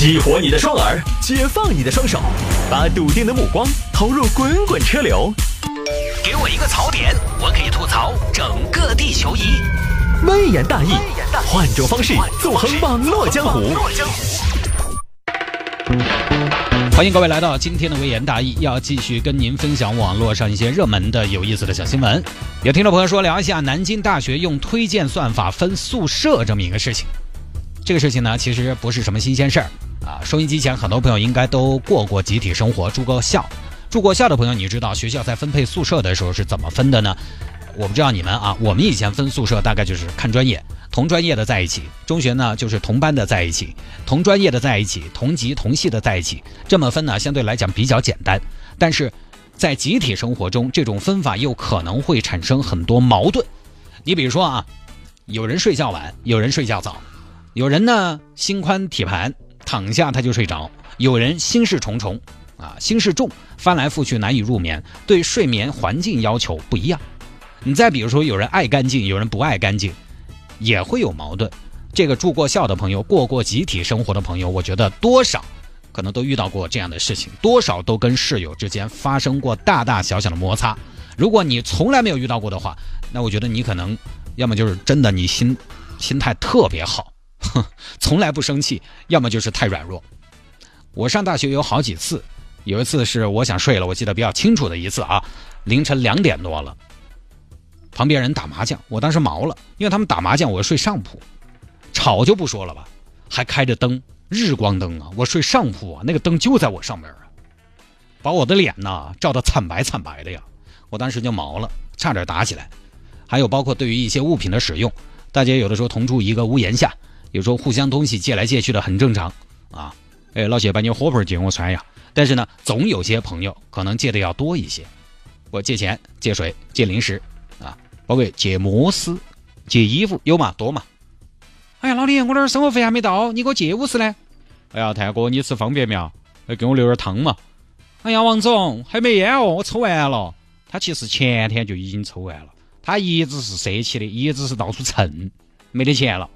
激活你的双耳，解放你的双手，把笃定的目光投入滚滚车流。给我一个槽点，我可以吐槽整个地球仪。微言大义，换种方式纵横网络江湖。欢迎各位来到今天的微言大义，要继续跟您分享网络上一些热门的有意思的小新闻。有听众朋友说，聊一下南京大学用推荐算法分宿舍这么一个事情。这个事情呢，其实不是什么新鲜事儿。啊，收音机前很多朋友应该都过过集体生活，住过校。住过校的朋友，你知道学校在分配宿舍的时候是怎么分的呢？我不知道你们啊，我们以前分宿舍大概就是看专业，同专业的在一起；中学呢就是同班的在一起，同专业的在一起，同级同系的在一起。这么分呢，相对来讲比较简单。但是在集体生活中，这种分法又可能会产生很多矛盾。你比如说啊，有人睡觉晚，有人睡觉早，有人呢心宽体盘。躺下他就睡着，有人心事重重，啊，心事重，翻来覆去难以入眠，对睡眠环境要求不一样。你再比如说，有人爱干净，有人不爱干净，也会有矛盾。这个住过校的朋友，过过集体生活的朋友，我觉得多少可能都遇到过这样的事情，多少都跟室友之间发生过大大小小的摩擦。如果你从来没有遇到过的话，那我觉得你可能要么就是真的你心心态特别好。哼，从来不生气，要么就是太软弱。我上大学有好几次，有一次是我想睡了，我记得比较清楚的一次啊，凌晨两点多了，旁边人打麻将，我当时毛了，因为他们打麻将，我睡上铺，吵就不说了吧，还开着灯，日光灯啊，我睡上铺啊，那个灯就在我上面啊，把我的脸呐照得惨白惨白的呀，我当时就毛了，差点打起来。还有包括对于一些物品的使用，大家有的时候同住一个屋檐下。有时候互相东西借来借去的很正常啊，哎，老谢把你火盆借我穿呀。但是呢，总有些朋友可能借的要多一些。我借钱、借水、借零食啊，包括借摩丝、借衣服，有嘛多嘛。哎呀，老李，我那儿生活费还没到，你给我借五十呢？哎呀，泰哥，你吃方便面，来给我留点汤嘛。哎呀，王总还没烟哦，我抽完了。他其实前天就已经抽完了，他一直是赊起的，一直是到处蹭，没得钱了。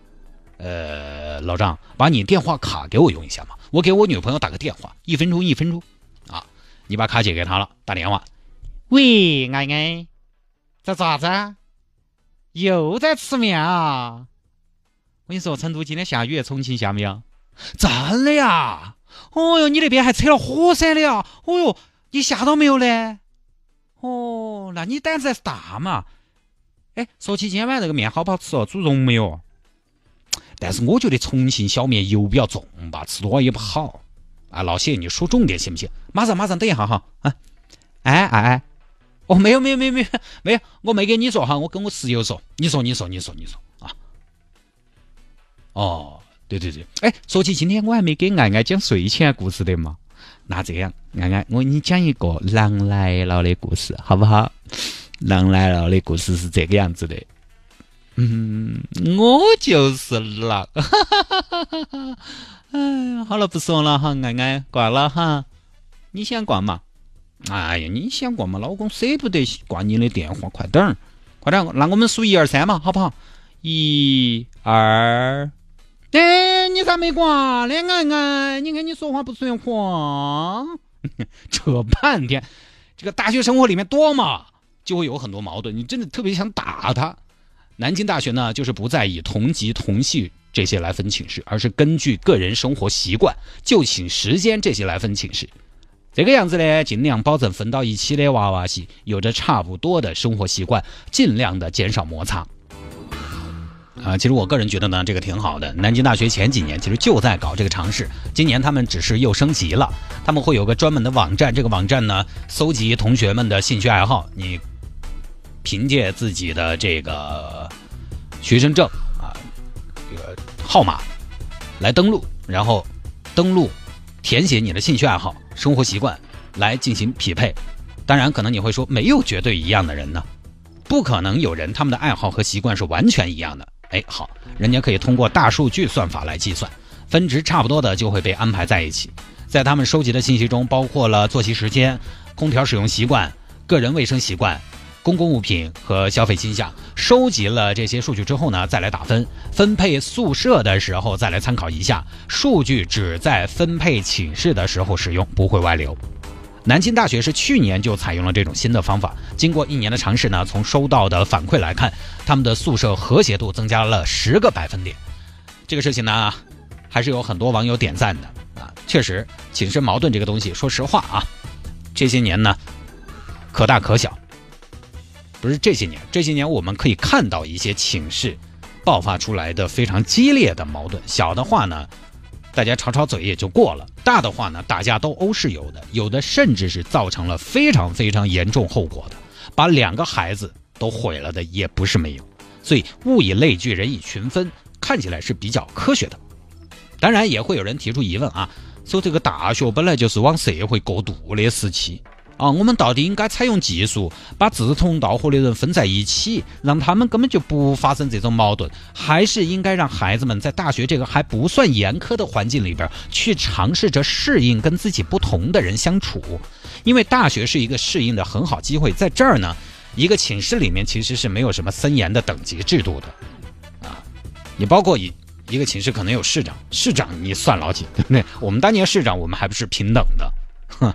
呃，老张，把你电话卡给我用一下嘛，我给我女朋友打个电话，一分钟一分钟，啊，你把卡借给她了，打电话。喂，爱爱，在做啥子？又在吃面啊？我跟你说，成都今天下雨，重庆下没有？真的呀？哦哟，你那边还扯了火山的呀？哦哟，你下到没有呢？哦，那你胆子还是大嘛？哎，说起今天晚上这个面好不好吃哦？煮融没有？但是我觉得重庆小面油比较重吧，吃多了也不好。啊，老谢，你说重点行不行？马上马上，等一下哈。啊，哎哎哎，哦，没有没有没有没有没有，我没给你说哈，我跟我室友说。你说你说你说你说啊。哦，对对对，哎，说起今天我还没给爱爱讲睡前故事的嘛。那这样，爱爱，我给你讲一个狼来了的故事，好不好？狼来了的故事是这个样子的。嗯，我就是狼，哈哈哈哈哈！哎呀，好了，不说了哈，安安挂了哈。你先挂嘛？哎呀，你先挂嘛，老公舍不得挂你的电话，快点儿，快点儿，那我们数一二三嘛，好不好？一二，哎，你咋没挂？呢？安安，你看你说话不算话，扯半天，这个大学生活里面多嘛，就会有很多矛盾，你真的特别想打他。南京大学呢，就是不再以同级同系这些来分寝室，而是根据个人生活习惯、就寝时间这些来分寝室。这个样子呢，尽量保证分到一起的娃娃系有着差不多的生活习惯，尽量的减少摩擦。啊，其实我个人觉得呢，这个挺好的。南京大学前几年其实就在搞这个尝试，今年他们只是又升级了，他们会有个专门的网站，这个网站呢，搜集同学们的兴趣爱好，你。凭借自己的这个学生证啊，这个号码来登录，然后登录填写你的兴趣爱好、生活习惯来进行匹配。当然，可能你会说没有绝对一样的人呢，不可能有人他们的爱好和习惯是完全一样的。哎，好，人家可以通过大数据算法来计算，分值差不多的就会被安排在一起。在他们收集的信息中，包括了作息时间、空调使用习惯、个人卫生习惯。公共物品和消费倾向，收集了这些数据之后呢，再来打分。分配宿舍的时候再来参考一下，数据只在分配寝室的时候使用，不会外流。南京大学是去年就采用了这种新的方法，经过一年的尝试呢，从收到的反馈来看，他们的宿舍和谐度增加了十个百分点。这个事情呢，还是有很多网友点赞的啊。确实，寝室矛盾这个东西，说实话啊，这些年呢，可大可小。不是这些年，这些年我们可以看到一些寝室爆发出来的非常激烈的矛盾。小的话呢，大家吵吵嘴也就过了；大的话呢，大家都欧是有的，有的甚至是造成了非常非常严重后果的，把两个孩子都毁了的也不是没有。所以物以类聚，人以群分，看起来是比较科学的。当然也会有人提出疑问啊，说这个大学本来就是往社会过渡的时期。啊，我们到底应该采用技术，把志同道合的人分在一起，让他们根本就不发生这种矛盾，还是应该让孩子们在大学这个还不算严苛的环境里边，去尝试着适应跟自己不同的人相处？因为大学是一个适应的很好机会。在这儿呢，一个寝室里面其实是没有什么森严的等级制度的，啊，你包括一一个寝室可能有室长，室长你算老几，对不对？我们当年室长我们还不是平等的，哼。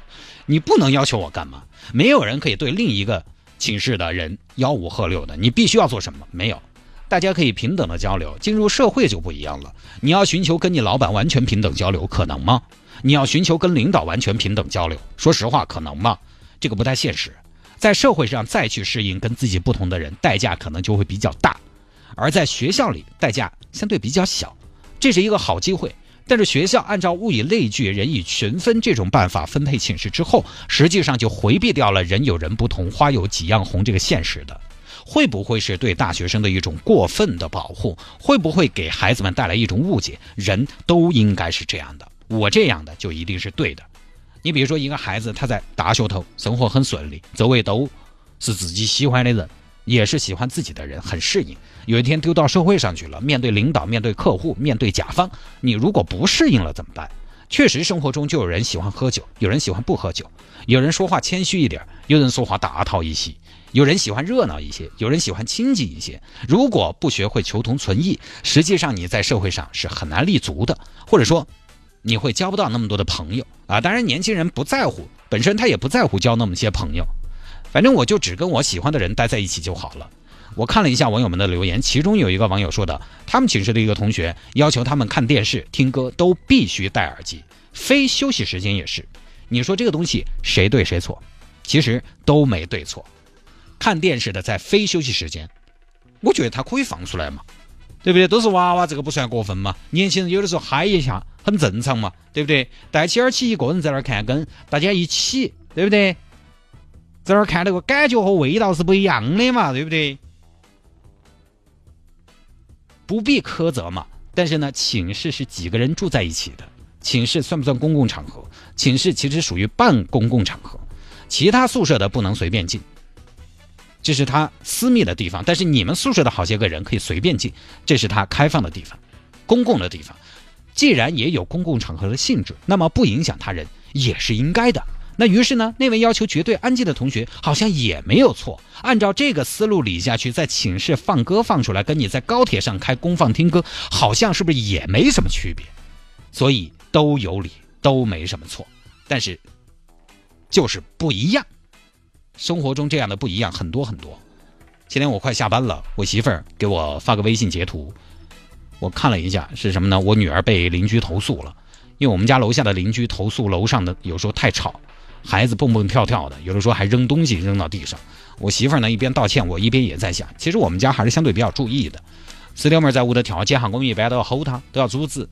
你不能要求我干嘛？没有人可以对另一个寝室的人吆五喝六的。你必须要做什么？没有，大家可以平等的交流。进入社会就不一样了。你要寻求跟你老板完全平等交流，可能吗？你要寻求跟领导完全平等交流，说实话，可能吗？这个不太现实。在社会上再去适应跟自己不同的人，代价可能就会比较大；而在学校里，代价相对比较小。这是一个好机会。但是学校按照物以类聚，人以群分这种办法分配寝室之后，实际上就回避掉了人有人不同，花有几样红这个现实的，会不会是对大学生的一种过分的保护？会不会给孩子们带来一种误解？人都应该是这样的，我这样的就一定是对的。你比如说一个孩子他在大学头生活很顺利，周围都是自己喜欢的人。也是喜欢自己的人，很适应。有一天丢到社会上去了，面对领导、面对客户、面对甲方，你如果不适应了怎么办？确实，生活中就有人喜欢喝酒，有人喜欢不喝酒，有人说话谦虚一点，有人说话大套一些，有人喜欢热闹一些，有人喜欢清静一些。如果不学会求同存异，实际上你在社会上是很难立足的，或者说你会交不到那么多的朋友啊。当然，年轻人不在乎，本身他也不在乎交那么些朋友。反正我就只跟我喜欢的人待在一起就好了。我看了一下网友们的留言，其中有一个网友说的，他们寝室的一个同学要求他们看电视、听歌都必须戴耳机，非休息时间也是。你说这个东西谁对谁错？其实都没对错。看电视的在非休息时间，我觉得他可以放出来嘛，对不对？都是娃娃，这个不算过分嘛。年轻人有的时候嗨一下很正常嘛，对不对？戴起耳机一个人在那儿看，跟大家一起，对不对？在那儿看那个感觉和味道是不一样的嘛，对不对？不必苛责嘛。但是呢，寝室是几个人住在一起的，寝室算不算公共场合？寝室其实属于半公共场合，其他宿舍的不能随便进，这是他私密的地方。但是你们宿舍的好些个人可以随便进，这是他开放的地方，公共的地方。既然也有公共场合的性质，那么不影响他人也是应该的。那于是呢，那位要求绝对安静的同学好像也没有错。按照这个思路理下去，在寝室放歌放出来，跟你在高铁上开公放听歌，好像是不是也没什么区别？所以都有理，都没什么错。但是就是不一样。生活中这样的不一样很多很多。今天我快下班了，我媳妇儿给我发个微信截图，我看了一下是什么呢？我女儿被邻居投诉了，因为我们家楼下的邻居投诉楼上的有时候太吵。孩子蹦蹦跳跳的，有的时候还扔东西扔到地上。我媳妇儿呢一边道歉，我一边也在想，其实我们家还是相对比较注意的。四条妹在屋头跳街哈，我们一般都要吼她，都要阻止。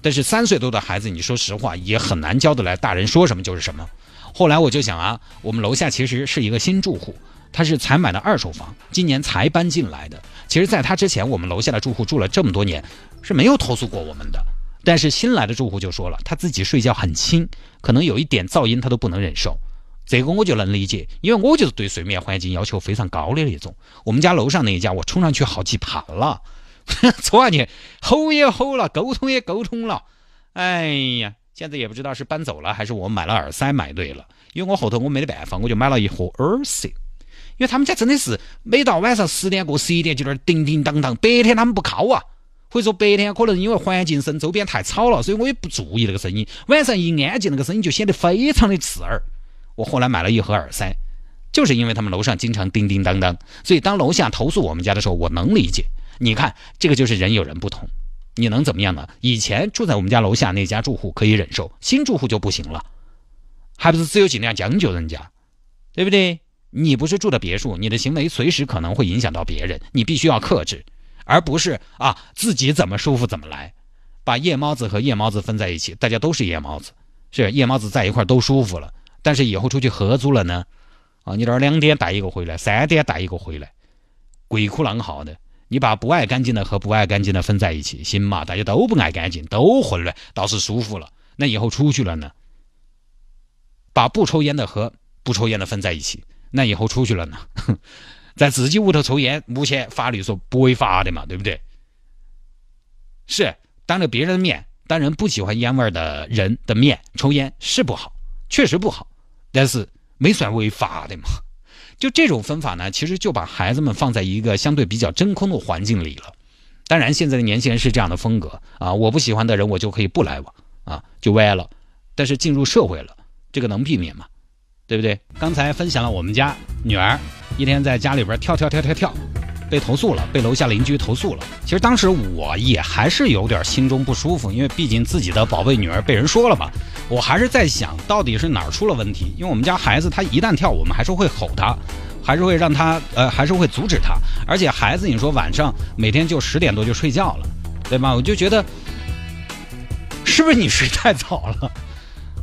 但是三岁多的孩子，你说实话也很难教得来，大人说什么就是什么。后来我就想啊，我们楼下其实是一个新住户，他是才买的二手房，今年才搬进来的。其实，在他之前，我们楼下的住户住了这么多年，是没有投诉过我们的。但是新来的住户就说了，他自己睡觉很轻，可能有一点噪音他都不能忍受。这个我就能理解，因为我就是对睡眠环境要求非常高的那种。我们家楼上那一家，我冲上去好几盘了，冲上去吼也吼了，沟通也沟通了。哎呀，现在也不知道是搬走了，还是我买了耳塞买对了。因为我后头我没得办法，我就买了一盒耳塞。因为他们家真的是每到晚上十点过十一点就那叮叮当当，白天他们不敲啊，或者说白天可能因为环境声周边太吵了，所以我也不注意那个声音。晚上一安静，那个声音就显得非常的刺耳。我后来买了一盒耳塞，就是因为他们楼上经常叮叮当当，所以当楼下投诉我们家的时候，我能理解。你看，这个就是人有人不同，你能怎么样呢？以前住在我们家楼下那家住户可以忍受，新住户就不行了，还不是只有尽量将就人家，对不对？你不是住的别墅，你的行为随时可能会影响到别人，你必须要克制，而不是啊自己怎么舒服怎么来，把夜猫子和夜猫子分在一起，大家都是夜猫子，是夜猫子在一块都舒服了。但是以后出去合租了呢，啊，你这儿两点带一个回来，三点带一个回来，鬼哭狼嚎的。你把不爱干净的和不爱干净的分在一起，行嘛？大家都不爱干净，都混乱，倒是舒服了。那以后出去了呢？把不抽烟的和不抽烟的分在一起。那以后出去了呢，在自己屋头抽烟，目前法律说不违法的嘛，对不对？是当着别人的面，当人不喜欢烟味的人的面抽烟是不好，确实不好，但是没算违法的嘛。就这种分法呢，其实就把孩子们放在一个相对比较真空的环境里了。当然，现在的年轻人是这样的风格啊，我不喜欢的人我就可以不来往啊，就歪了。但是进入社会了，这个能避免吗？对不对？刚才分享了我们家女儿一天在家里边跳跳跳跳跳，被投诉了，被楼下邻居投诉了。其实当时我也还是有点心中不舒服，因为毕竟自己的宝贝女儿被人说了嘛。我还是在想到底是哪儿出了问题。因为我们家孩子他一旦跳，我们还是会吼他，还是会让他呃，还是会阻止他。而且孩子，你说晚上每天就十点多就睡觉了，对吧？我就觉得是不是你睡太早了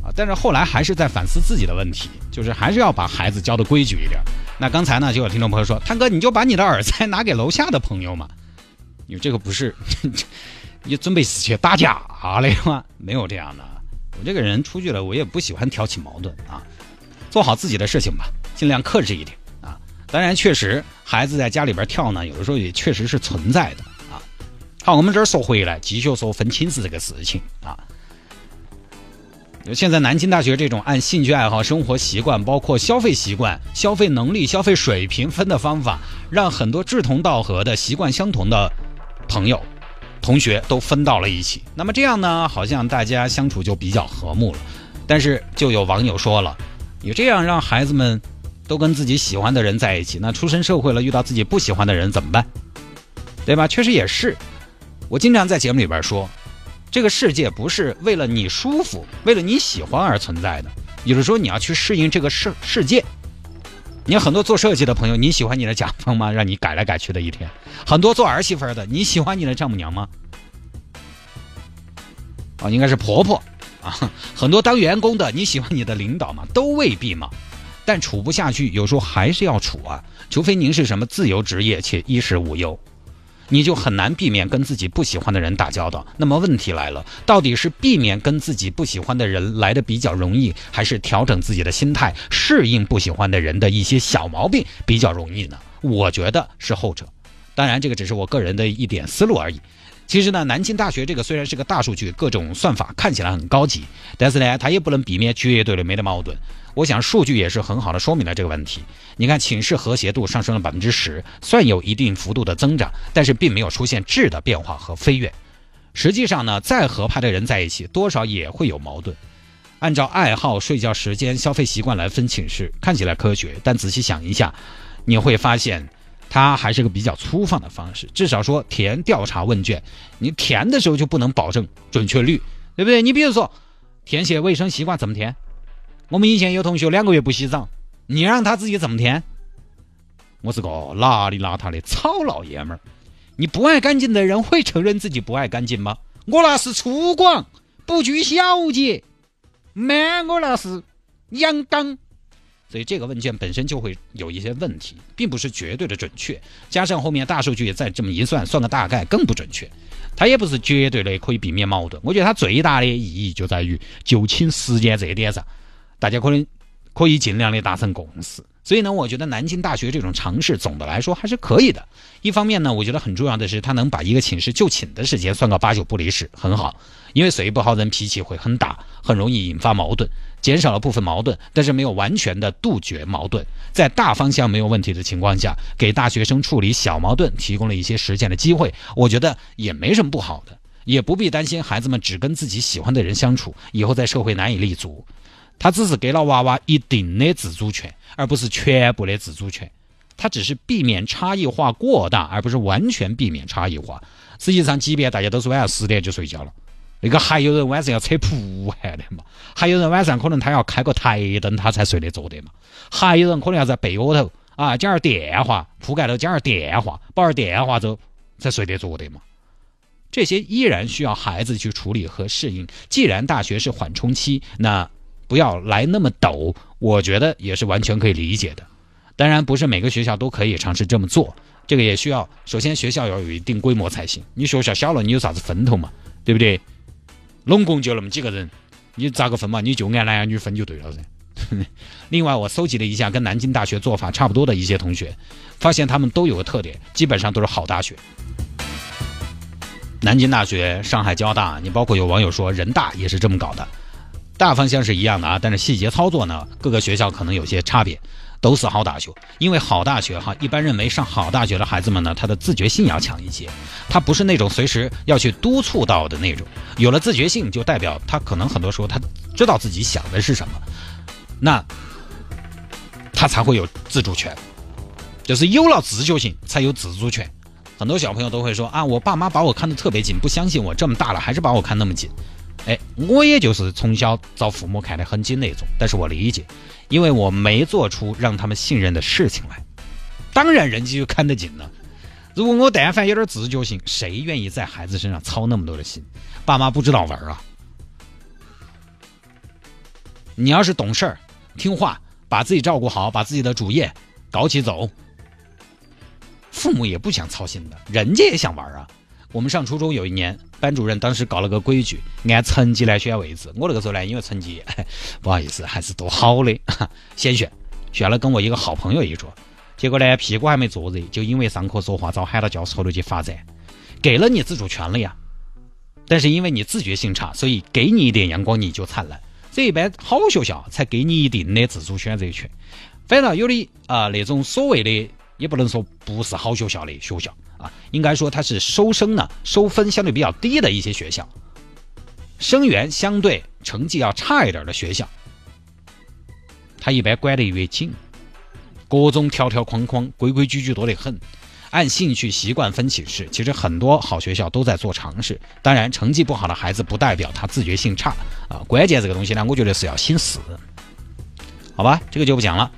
啊？但是后来还是在反思自己的问题，就是还是要把孩子教的规矩一点。那刚才呢，就有听众朋友说：“汤哥，你就把你的耳塞拿给楼下的朋友嘛。”你这个不是 你准备是去打架了吗？没有这样的。我这个人出去了，我也不喜欢挑起矛盾啊，做好自己的事情吧，尽量克制一点啊。当然，确实孩子在家里边跳呢，有的时候也确实是存在的啊。好，我们这儿说回来，继续说分寝室这个事情啊。现在南京大学这种按兴趣爱好、生活习惯，包括消费习惯、消费能力、消费水平分的方法，让很多志同道合的习惯相同的朋友、同学都分到了一起。那么这样呢，好像大家相处就比较和睦了。但是就有网友说了，你这样让孩子们都跟自己喜欢的人在一起，那出身社会了遇到自己不喜欢的人怎么办？对吧？确实也是。我经常在节目里边说。这个世界不是为了你舒服、为了你喜欢而存在的。有的时候你要去适应这个世世界。你有很多做设计的朋友，你喜欢你的甲方吗？让你改来改去的一天。很多做儿媳妇的，你喜欢你的丈母娘吗？啊，应该是婆婆啊。很多当员工的，你喜欢你的领导吗？都未必嘛。但处不下去，有时候还是要处啊。除非您是什么自由职业且衣食无忧。你就很难避免跟自己不喜欢的人打交道。那么问题来了，到底是避免跟自己不喜欢的人来的比较容易，还是调整自己的心态，适应不喜欢的人的一些小毛病比较容易呢？我觉得是后者。当然，这个只是我个人的一点思路而已。其实呢，南京大学这个虽然是个大数据，各种算法看起来很高级，但是呢，它也不能避免绝对的没得矛盾。我想数据也是很好的说明了这个问题。你看寝室和谐度上升了百分之十，算有一定幅度的增长，但是并没有出现质的变化和飞跃。实际上呢，再合拍的人在一起，多少也会有矛盾。按照爱好、睡觉时间、消费习惯来分寝室，看起来科学，但仔细想一下，你会发现。它还是个比较粗放的方式，至少说填调查问卷，你填的时候就不能保证准确率，对不对？你比如说填写卫生习惯怎么填？我们以前有同学两个月不洗澡，你让他自己怎么填？我是个邋里邋遢的糙老爷们儿，你不爱干净的人会承认自己不爱干净吗？我那是粗犷，不拘小节，man，我那是阳刚。所以这个问卷本身就会有一些问题，并不是绝对的准确，加上后面大数据再这么一算，算个大概更不准确。它也不是绝对的可以避免矛盾。我觉得它最大的意义就在于就寝时间这一点上，大家可能可以尽量的达成共识所以呢，我觉得南京大学这种尝试总的来说还是可以的。一方面呢，我觉得很重要的是，他能把一个寝室就寝的时间算个八九不离十，很好。因为睡不好人脾气会很大，很容易引发矛盾，减少了部分矛盾，但是没有完全的杜绝矛盾。在大方向没有问题的情况下，给大学生处理小矛盾提供了一些实践的机会，我觉得也没什么不好的，也不必担心孩子们只跟自己喜欢的人相处，以后在社会难以立足。他只是给了娃娃一定的自主权，而不是全部的自主权。他只是避免差异化过大，而不是完全避免差异化。实际上，即便大家都是晚上十点就睡觉了，那个还有人晚上要扯蒲汗的嘛？还有人晚上可能他要开个台灯，他才睡得着的嘛？还有人可能要在被窝头啊讲点电话，铺盖头讲点电话，把儿电话着才睡得着的嘛？这些依然需要孩子去处理和适应。既然大学是缓冲期，那不要来那么陡，我觉得也是完全可以理解的。当然，不是每个学校都可以尝试这么做，这个也需要首先学校要有一定规模才行。你学校小了，你有啥子分头嘛？对不对？拢共就那么几个人，你咋个分嘛？你就按男女分就对了噻。另外，我搜集了一下跟南京大学做法差不多的一些同学，发现他们都有个特点，基本上都是好大学。南京大学、上海交大，你包括有网友说人大也是这么搞的，大方向是一样的啊，但是细节操作呢，各个学校可能有些差别。都是好大学，因为好大学哈，一般认为上好大学的孩子们呢，他的自觉性要强一些，他不是那种随时要去督促到的那种。有了自觉性，就代表他可能很多时候他知道自己想的是什么，那他才会有自主权，就是有了自觉性才有自主权。很多小朋友都会说啊，我爸妈把我看得特别紧，不相信我这么大了还是把我看那么紧。哎，我也就是从小遭父母看得很紧那种，但是我理解，因为我没做出让他们信任的事情来，当然人家就看得紧了。如果我但凡有点自觉性，谁愿意在孩子身上操那么多的心？爸妈不知道玩啊！你要是懂事儿、听话，把自己照顾好，把自己的主业搞起走，父母也不想操心的，人家也想玩啊。我们上初中有一年。班主任当时搞了个规矩，按成绩来选位置。我那个时候呢，因为成绩 不好意思，还是多好的，先选，选了跟我一个好朋友一桌。结果呢，屁股还没坐热，就因为上课说话早喊到教室后头去罚站。给了你自主权了呀，但是因为你自觉性差，所以给你一点阳光你就灿烂。这一般好学校才给你一定的自主选择权。反正有的啊，那种所谓的也不能说不是好学校的学校。啊，应该说它是收生呢，收分相对比较低的一些学校，生源相对成绩要差一点的学校，他一般管得越紧，各种条条框框、规规矩矩多得很，按兴趣习惯分寝室。其实很多好学校都在做尝试，当然成绩不好的孩子不代表他自觉性差啊，关键这个东西呢，我觉得是要心死，好吧，这个就不讲了。